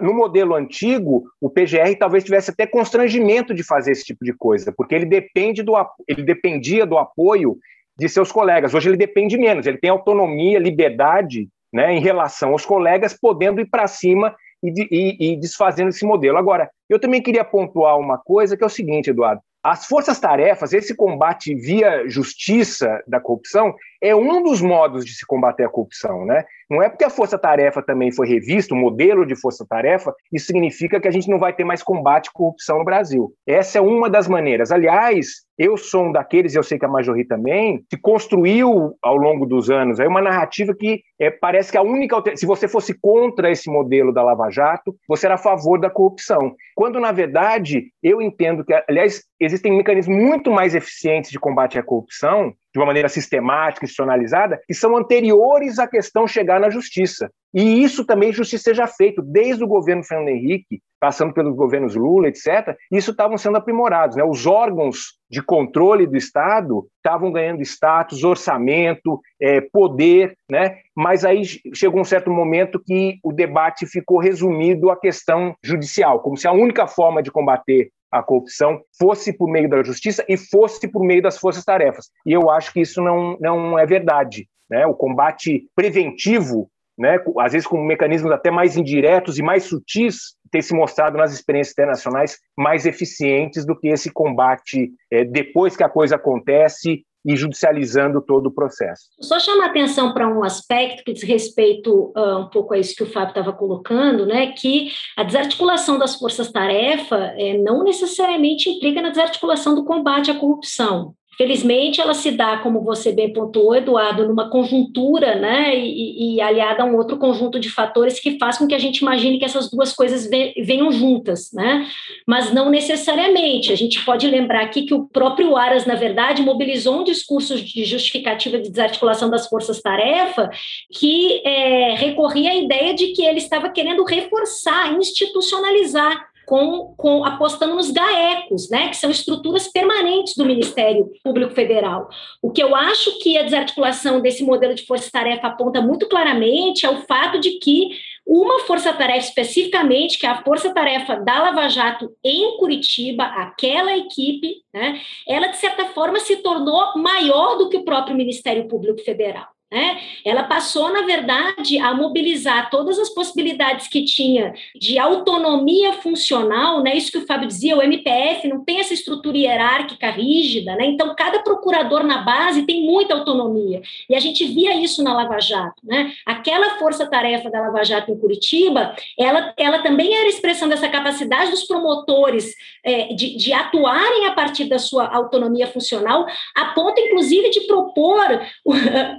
No modelo antigo, o PGR talvez tivesse até constrangimento de fazer esse tipo de coisa, porque ele depende do ele dependia do apoio de seus colegas. Hoje ele depende menos, ele tem autonomia, liberdade né, em relação aos colegas, podendo ir para cima e, e, e, desfazendo esse modelo. Agora, eu também queria pontuar uma coisa que é o seguinte, Eduardo. As forças-tarefas, esse combate via justiça da corrupção, é um dos modos de se combater a corrupção, né? Não é porque a força-tarefa também foi revista, o modelo de força-tarefa, isso significa que a gente não vai ter mais combate à corrupção no Brasil. Essa é uma das maneiras. Aliás, eu sou um daqueles, eu sei que a Majori também, que construiu ao longo dos anos aí uma narrativa que é, parece que a única se você fosse contra esse modelo da Lava Jato, você era a favor da corrupção. Quando na verdade eu entendo que, aliás, existem mecanismos muito mais eficientes de combate à corrupção de uma maneira sistemática, institucionalizada, que são anteriores à questão chegar na justiça. E isso também justiça seja feito desde o governo Fernando Henrique, passando pelos governos Lula, etc. Isso estavam sendo aprimorados, né? Os órgãos de controle do Estado estavam ganhando status, orçamento, é, poder, né? Mas aí chegou um certo momento que o debate ficou resumido à questão judicial, como se a única forma de combater a corrupção fosse por meio da justiça e fosse por meio das forças-tarefas. E eu acho que isso não, não é verdade. Né? O combate preventivo, né, às vezes com mecanismos até mais indiretos e mais sutis, tem se mostrado nas experiências internacionais mais eficientes do que esse combate é, depois que a coisa acontece e judicializando todo o processo. Só chama atenção para um aspecto que diz respeito uh, um pouco a isso que o Fábio estava colocando, né, que a desarticulação das forças-tarefa é, não necessariamente implica na desarticulação do combate à corrupção. Felizmente, ela se dá, como você bem pontuou, Eduardo, numa conjuntura, né, e, e, aliada a um outro conjunto de fatores que faz com que a gente imagine que essas duas coisas venham juntas, né, mas não necessariamente. A gente pode lembrar aqui que o próprio Aras, na verdade, mobilizou um discurso de justificativa de desarticulação das forças-tarefa que é, recorria à ideia de que ele estava querendo reforçar, institucionalizar com, com, apostando nos GAECOS, né, que são estruturas permanentes do Ministério Público Federal. O que eu acho que a desarticulação desse modelo de força-tarefa aponta muito claramente é o fato de que uma força-tarefa especificamente, que é a força-tarefa da Lava Jato em Curitiba, aquela equipe, né, ela, de certa forma, se tornou maior do que o próprio Ministério Público Federal. Né? Ela passou, na verdade, a mobilizar todas as possibilidades que tinha de autonomia funcional, né? isso que o Fábio dizia, o MPF não tem essa estrutura hierárquica rígida, né? então cada procurador na base tem muita autonomia, e a gente via isso na Lava Jato. Né? Aquela força-tarefa da Lava Jato em Curitiba, ela, ela também era expressão dessa capacidade dos promotores é, de, de atuarem a partir da sua autonomia funcional, a ponto, inclusive, de propor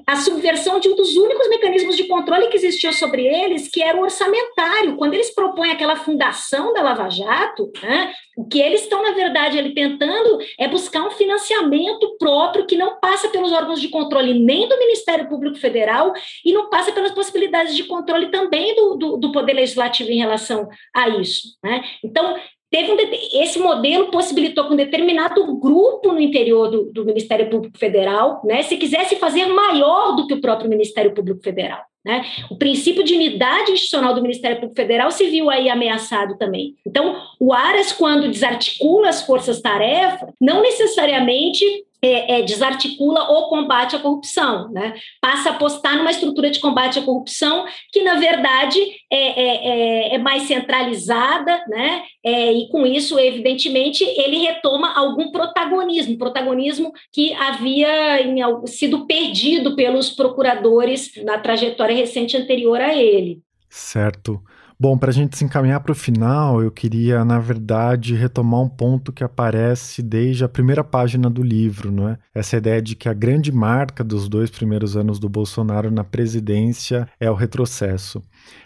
a sub subversão de um dos únicos mecanismos de controle que existia sobre eles, que era o orçamentário. Quando eles propõem aquela fundação da Lava Jato, né, o que eles estão, na verdade, ali tentando é buscar um financiamento próprio que não passa pelos órgãos de controle nem do Ministério Público Federal e não passa pelas possibilidades de controle também do, do, do Poder Legislativo em relação a isso. Né? Então, teve um, esse modelo possibilitou que um determinado grupo no interior do, do, Ministério Público Federal, né, se quisesse fazer maior do que o próprio Ministério Público Federal. Né? O princípio de unidade institucional do Ministério Público Federal se viu aí ameaçado também. Então, o Aras, quando desarticula as forças-tarefa, não necessariamente é, é, desarticula o combate à corrupção, né? passa a apostar numa estrutura de combate à corrupção que, na verdade, é, é, é, é mais centralizada, né? É, e com isso, evidentemente, ele retoma algum protagonismo, protagonismo que havia em, sido perdido pelos procuradores na trajetória recente anterior a ele. Certo. Bom, para a gente se encaminhar para o final, eu queria, na verdade, retomar um ponto que aparece desde a primeira página do livro, não é? Essa ideia de que a grande marca dos dois primeiros anos do Bolsonaro na presidência é o retrocesso.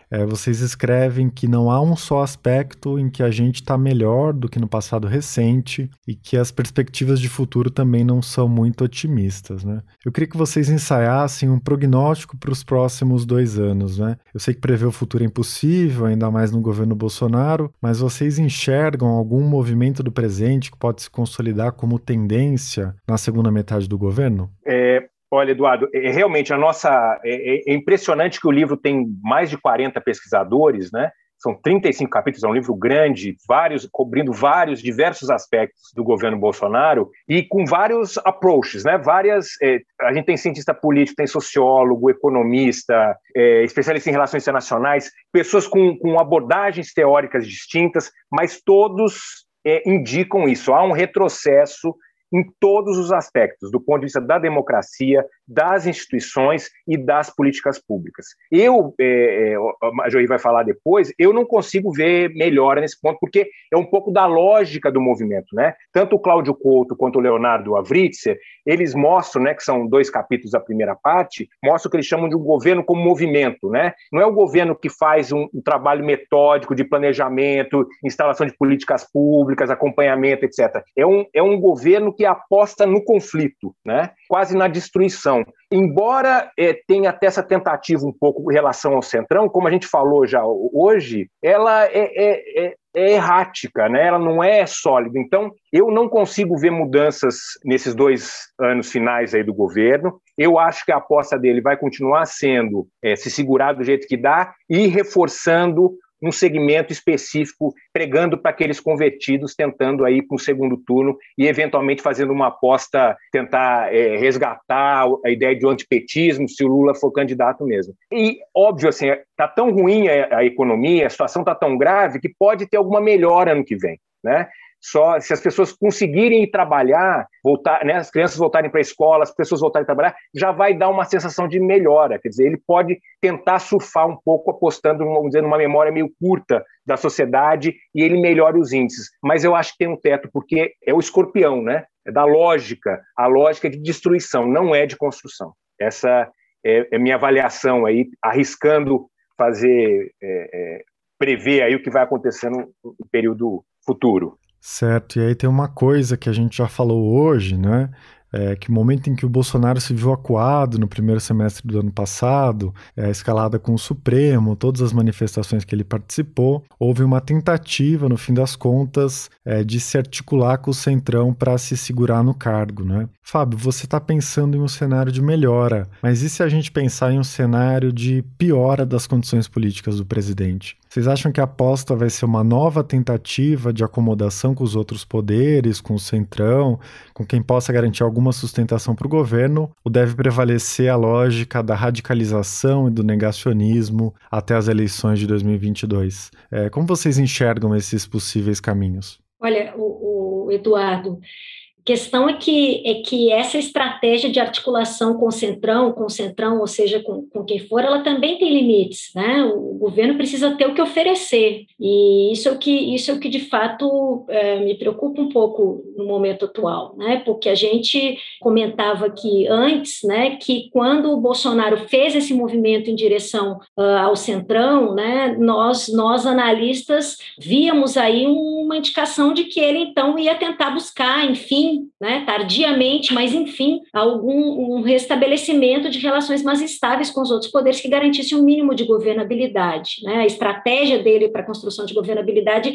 É, vocês escrevem que não há um só aspecto em que a gente está melhor do que no passado recente e que as perspectivas de futuro também não são muito otimistas. Né? Eu queria que vocês ensaiassem um prognóstico para os próximos dois anos. Né? Eu sei que prever o futuro é impossível, ainda mais no governo Bolsonaro, mas vocês enxergam algum movimento do presente que pode se consolidar como tendência na segunda metade do governo? É, Olha, Eduardo, é, realmente a nossa. É, é, impressionante que o livro tem mais de 40 pesquisadores, né? São 35 capítulos, é um livro grande, vários cobrindo vários diversos aspectos do governo Bolsonaro e com vários approaches, né? Várias. É, a gente tem cientista político, tem sociólogo, economista, é, especialista em relações internacionais, pessoas com, com abordagens teóricas distintas, mas todos é, indicam isso. Há um retrocesso em todos os aspectos, do ponto de vista da democracia, das instituições e das políticas públicas. Eu, é, é, a Joey vai falar depois, eu não consigo ver melhora nesse ponto, porque é um pouco da lógica do movimento. Né? Tanto o Cláudio Couto quanto o Leonardo Avritzer, eles mostram, né, que são dois capítulos da primeira parte, mostram que eles chamam de um governo como movimento. Né? Não é o governo que faz um, um trabalho metódico de planejamento, instalação de políticas públicas, acompanhamento, etc. É um, é um governo que aposta no conflito, né? quase na destruição. Embora é, tenha até essa tentativa um pouco em relação ao Centrão, como a gente falou já hoje, ela é, é, é, é errática, né? ela não é sólida. Então, eu não consigo ver mudanças nesses dois anos finais aí do governo. Eu acho que a aposta dele vai continuar sendo é, se segurar do jeito que dá e reforçando um segmento específico, pregando para aqueles convertidos, tentando aí para um segundo turno e eventualmente fazendo uma aposta, tentar é, resgatar a ideia de um antipetismo se o Lula for candidato mesmo. E óbvio assim, está tão ruim a, a economia, a situação está tão grave que pode ter alguma melhora ano que vem, né? Só se as pessoas conseguirem ir trabalhar, voltar, né, as crianças voltarem para a escola, as pessoas voltarem a trabalhar, já vai dar uma sensação de melhora. Quer dizer, ele pode tentar surfar um pouco, apostando, vamos dizer, numa memória meio curta da sociedade e ele melhora os índices. Mas eu acho que tem um teto, porque é o escorpião, né? é da lógica, a lógica de destruição, não é de construção. Essa é, é minha avaliação aí, arriscando fazer, é, é, prever aí o que vai acontecer no período futuro. Certo, e aí tem uma coisa que a gente já falou hoje, né? é, que o momento em que o Bolsonaro se viu acuado no primeiro semestre do ano passado, é, a escalada com o Supremo, todas as manifestações que ele participou, houve uma tentativa, no fim das contas, é, de se articular com o Centrão para se segurar no cargo, né? Fábio, você está pensando em um cenário de melhora, mas e se a gente pensar em um cenário de piora das condições políticas do presidente? Vocês acham que a aposta vai ser uma nova tentativa de acomodação com os outros poderes, com o Centrão, com quem possa garantir alguma sustentação para o governo, ou deve prevalecer a lógica da radicalização e do negacionismo até as eleições de 2022? É, como vocês enxergam esses possíveis caminhos? Olha, o, o Eduardo, questão é que, é que essa estratégia de articulação com o centrão, com o centrão, ou seja, com, com quem for, ela também tem limites, né? O governo precisa ter o que oferecer, e isso é o que, isso é o que de fato é, me preocupa um pouco no momento atual, né? Porque a gente comentava aqui antes, né, que quando o Bolsonaro fez esse movimento em direção uh, ao centrão, né, nós, nós analistas víamos aí uma indicação de que ele então ia tentar buscar, enfim, né, tardiamente, mas enfim, algum um restabelecimento de relações mais estáveis com os outros poderes que garantisse um mínimo de governabilidade. Né? A estratégia dele para a construção de governabilidade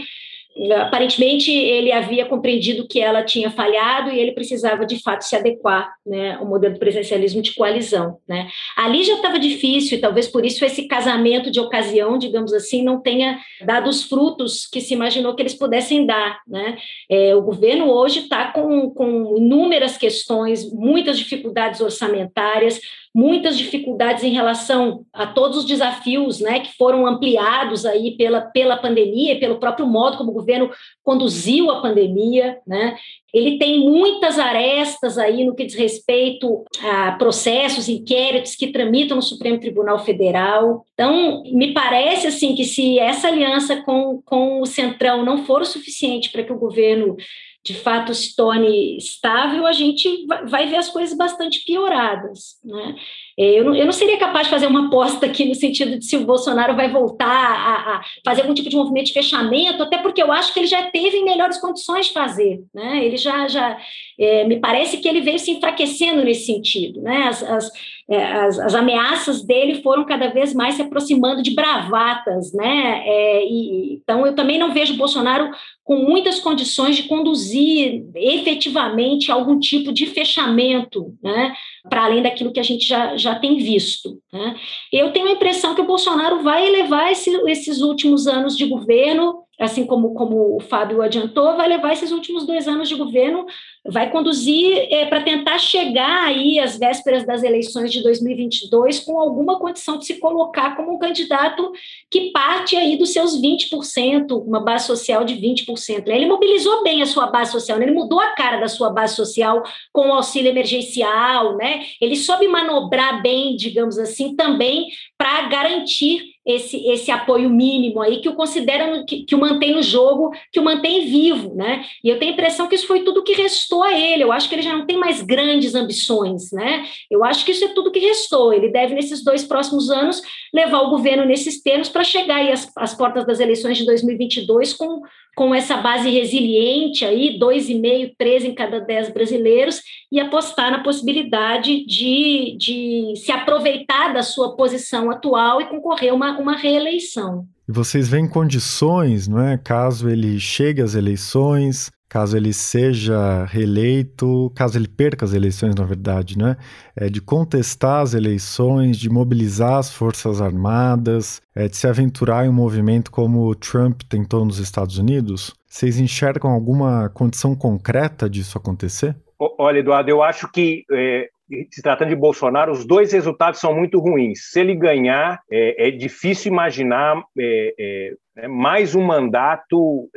aparentemente ele havia compreendido que ela tinha falhado e ele precisava de fato se adequar né, ao modelo do presidencialismo de coalizão. Né. Ali já estava difícil e talvez por isso esse casamento de ocasião, digamos assim, não tenha dado os frutos que se imaginou que eles pudessem dar. Né. É, o governo hoje está com, com inúmeras questões, muitas dificuldades orçamentárias, muitas dificuldades em relação a todos os desafios né, que foram ampliados aí pela, pela pandemia e pelo próprio modo como o governo conduziu a pandemia. Né? Ele tem muitas arestas aí no que diz respeito a processos, inquéritos que tramitam no Supremo Tribunal Federal. Então, me parece assim que se essa aliança com, com o Centrão não for o suficiente para que o governo de fato se torne estável, a gente vai ver as coisas bastante pioradas. Né? É, eu não, eu não seria capaz de fazer uma aposta aqui no sentido de se o Bolsonaro vai voltar a, a, fazer algum tipo de movimento de fechamento, até porque eu acho que ele já teve em melhores condições de fazer. Né? Ele já, já é, me parece que ele veio se enfraquecendo nesse sentido. Né? As, as, as, as, ameaças dele foram cada vez mais se aproximando de bravatas. Né? É, e, então, eu também não vejo Bolsonaro com muitas condições de conduzir efetivamente algum tipo de fechamento, né? para além daquilo que a gente já, já tem visto. Né? Eu tenho a impressão que o Bolsonaro vai levar esse, esses últimos anos de governo assim como, como o Fábio adiantou, vai levar esses últimos dois anos de governo, vai conduzir é, para tentar chegar aí às vésperas das eleições de 2022 com alguma condição de se colocar como um candidato que parte aí dos seus 20%, uma base social de 20%. Ele mobilizou bem a sua base social, né? ele mudou a cara da sua base social com o auxílio emergencial, né? ele soube manobrar bem, digamos assim, também para garantir esse, esse apoio mínimo aí que o considera, que, que, o mantém no jogo, que o mantém vivo, né? E eu tenho a impressão que isso foi tudo que restou a ele. Eu acho que ele já não tem mais grandes ambições, né? Eu acho que isso é tudo que restou. Ele deve, nesses dois próximos anos, levar o governo nesses termos para chegar aí às, às portas das eleições de 2022 com, com essa base resiliente aí, dois e meio, três em cada dez brasileiros, e apostar na possibilidade de, de se aproveitar da sua posição atual e concorrer uma, uma reeleição. Vocês veem condições, não é? Caso ele chegue às eleições, caso ele seja reeleito, caso ele perca as eleições, na verdade, né? É de contestar as eleições, de mobilizar as forças armadas, é de se aventurar em um movimento como o Trump tentou nos Estados Unidos. Vocês enxergam alguma condição concreta disso acontecer? Olha, Eduardo, eu acho que é, se tratando de Bolsonaro, os dois resultados são muito ruins. Se ele ganhar, é, é difícil imaginar é, é, é mais um mandato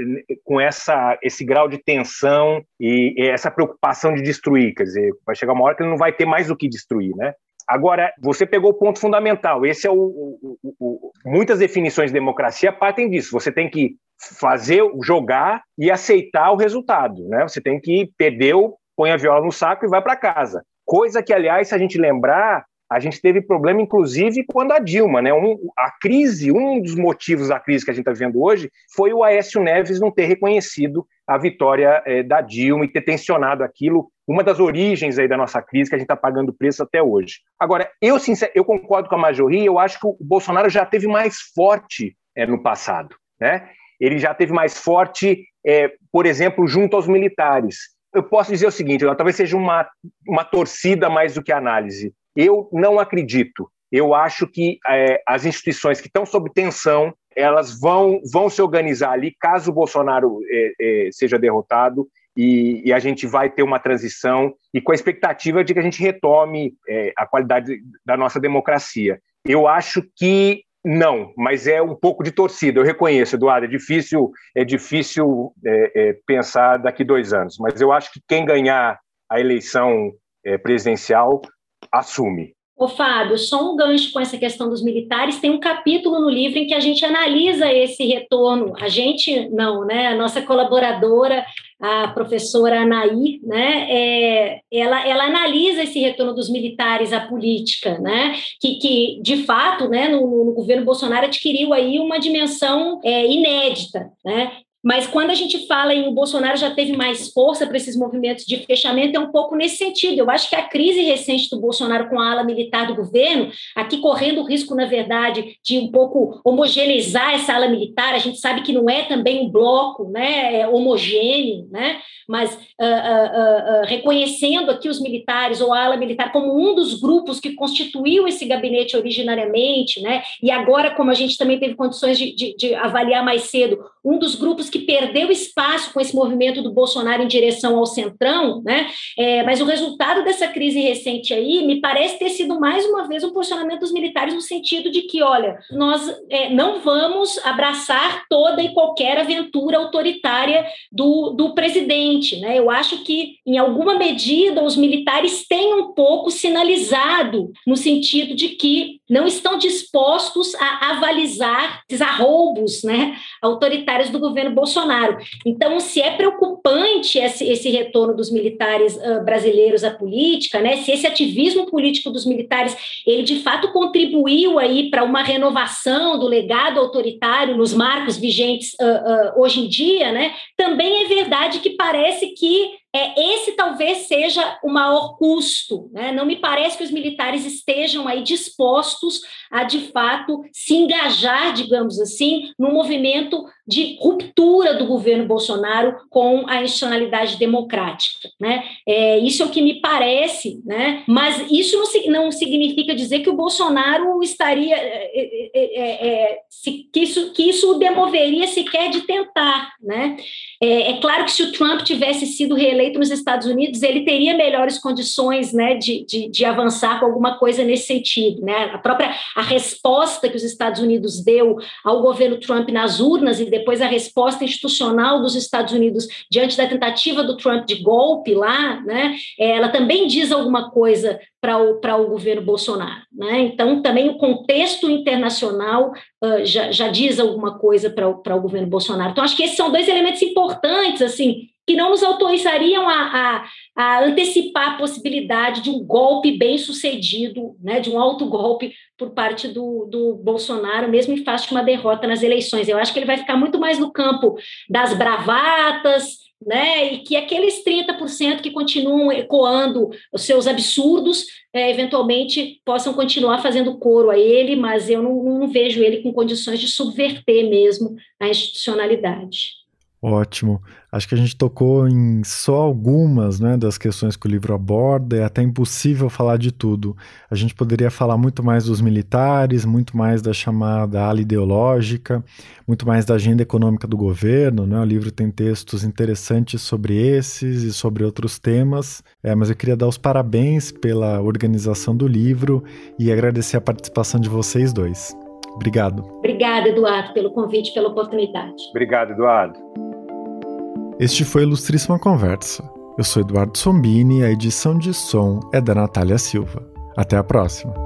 com essa, esse grau de tensão e essa preocupação de destruir. Quer dizer, vai chegar uma hora que ele não vai ter mais o que destruir, né? Agora, você pegou o ponto fundamental. Esse é o, o, o, muitas definições de democracia partem disso. Você tem que fazer, jogar e aceitar o resultado, né? Você tem que perder põe a viola no saco e vai para casa. Coisa que, aliás, se a gente lembrar, a gente teve problema, inclusive, quando a Dilma, né? Um, a crise, um dos motivos da crise que a gente está vivendo hoje foi o Aécio Neves não ter reconhecido a vitória é, da Dilma e ter tensionado aquilo, uma das origens aí da nossa crise que a gente está pagando preço até hoje. Agora, eu, sincer, eu concordo com a maioria, eu acho que o Bolsonaro já teve mais forte é, no passado, né? Ele já teve mais forte, é, por exemplo, junto aos militares. Eu posso dizer o seguinte, talvez seja uma, uma torcida mais do que análise. Eu não acredito. Eu acho que é, as instituições que estão sob tensão elas vão, vão se organizar ali caso o Bolsonaro é, é, seja derrotado e, e, a gente vai ter uma transição e com a expectativa de que a gente retome é, a qualidade da nossa democracia. Eu acho que não, mas é um pouco de torcida. Eu reconheço, Eduardo. É difícil, é difícil é, é, pensar daqui dois anos. Mas eu acho que quem ganhar a eleição é, presidencial assume. Ô, Fábio, só um gancho com essa questão dos militares. Tem um capítulo no livro em que a gente analisa esse retorno. A gente, não, né? A nossa colaboradora, a professora Anaí, né? É, ela, ela analisa esse retorno dos militares à política, né? Que, que de fato, né, no, no governo Bolsonaro adquiriu aí uma dimensão é, inédita, né? Mas quando a gente fala em o Bolsonaro já teve mais força para esses movimentos de fechamento, é um pouco nesse sentido. Eu acho que a crise recente do Bolsonaro com a ala militar do governo, aqui correndo o risco, na verdade, de um pouco homogeneizar essa ala militar, a gente sabe que não é também um bloco né, é homogêneo, né, mas uh, uh, uh, reconhecendo aqui os militares ou a ala militar como um dos grupos que constituiu esse gabinete originariamente, né, e agora, como a gente também teve condições de, de, de avaliar mais cedo, um dos grupos que perdeu espaço com esse movimento do Bolsonaro em direção ao centrão, né? É, mas o resultado dessa crise recente aí me parece ter sido mais uma vez um posicionamento dos militares no sentido de que, olha, nós é, não vamos abraçar toda e qualquer aventura autoritária do, do presidente, né? Eu acho que em alguma medida os militares têm um pouco sinalizado no sentido de que não estão dispostos a avalizar esses arroubos né, autoritários do governo Bolsonaro. Então, se é preocupante esse, esse retorno dos militares uh, brasileiros à política, né, se esse ativismo político dos militares ele de fato contribuiu aí para uma renovação do legado autoritário nos marcos vigentes uh, uh, hoje em dia, né, também é verdade que parece que é, esse talvez seja o maior custo. Né? Não me parece que os militares estejam aí dispostos a, de fato, se engajar, digamos assim, no movimento de ruptura do governo Bolsonaro com a institucionalidade democrática. Né? É, isso é o que me parece, né? mas isso não, não significa dizer que o Bolsonaro estaria. É, é, é, é se, que, isso, que isso o demoveria sequer de tentar. Né? É, claro que se o Trump tivesse sido reeleito, eleito nos Estados Unidos, ele teria melhores condições né, de, de, de, avançar com alguma coisa nesse sentido. Né? A própria a resposta que os Estados Unidos deu ao governo Trump nas urnas e depois a resposta institucional dos Estados Unidos diante da tentativa do Trump de golpe lá, né, ela também diz alguma coisa para o, o governo Bolsonaro. Né? Então, também o contexto internacional uh, já, já diz alguma coisa para o, o governo Bolsonaro. Então, acho que esses são dois elementos importantes, assim, que não nos autorizariam a, a, a, antecipar a possibilidade de um golpe bem sucedido, né, de um alto golpe por parte do, do Bolsonaro, mesmo em face de uma derrota nas eleições. Eu acho que ele vai ficar muito mais no campo das bravatas, né, e que aqueles 30% que continuam ecoando os seus absurdos, é, eventualmente possam continuar fazendo coro a ele, mas eu não, não vejo ele com condições de subverter mesmo a institucionalidade. Ótimo. Acho que a gente tocou em só algumas né, das questões que o livro aborda, é até impossível falar de tudo. A gente poderia falar muito mais dos militares, muito mais da chamada ala ideológica, muito mais da agenda econômica do governo. Né? O livro tem textos interessantes sobre esses e sobre outros temas, é, mas eu queria dar os parabéns pela organização do livro e agradecer a participação de vocês dois. Obrigado. Obrigada, Eduardo, pelo convite, pela oportunidade. Obrigado, Eduardo. Este foi Ilustríssima Conversa. Eu sou Eduardo Sombini e a edição de som é da Natália Silva. Até a próxima.